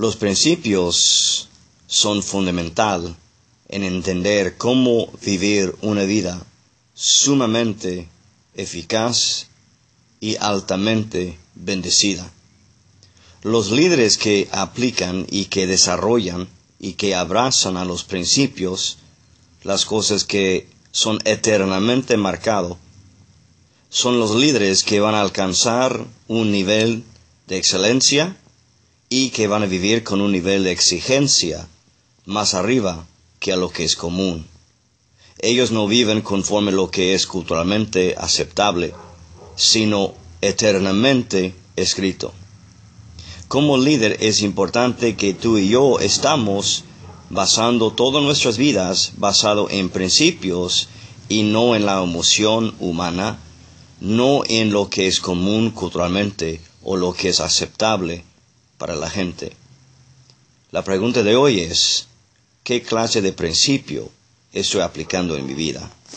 Los principios son fundamental en entender cómo vivir una vida sumamente eficaz y altamente bendecida. Los líderes que aplican y que desarrollan y que abrazan a los principios, las cosas que son eternamente marcados, son los líderes que van a alcanzar un nivel de excelencia y que van a vivir con un nivel de exigencia más arriba que a lo que es común. Ellos no viven conforme lo que es culturalmente aceptable, sino eternamente escrito. Como líder es importante que tú y yo estamos basando todas nuestras vidas basado en principios y no en la emoción humana, no en lo que es común culturalmente o lo que es aceptable para la gente. La pregunta de hoy es, ¿qué clase de principio estoy aplicando en mi vida?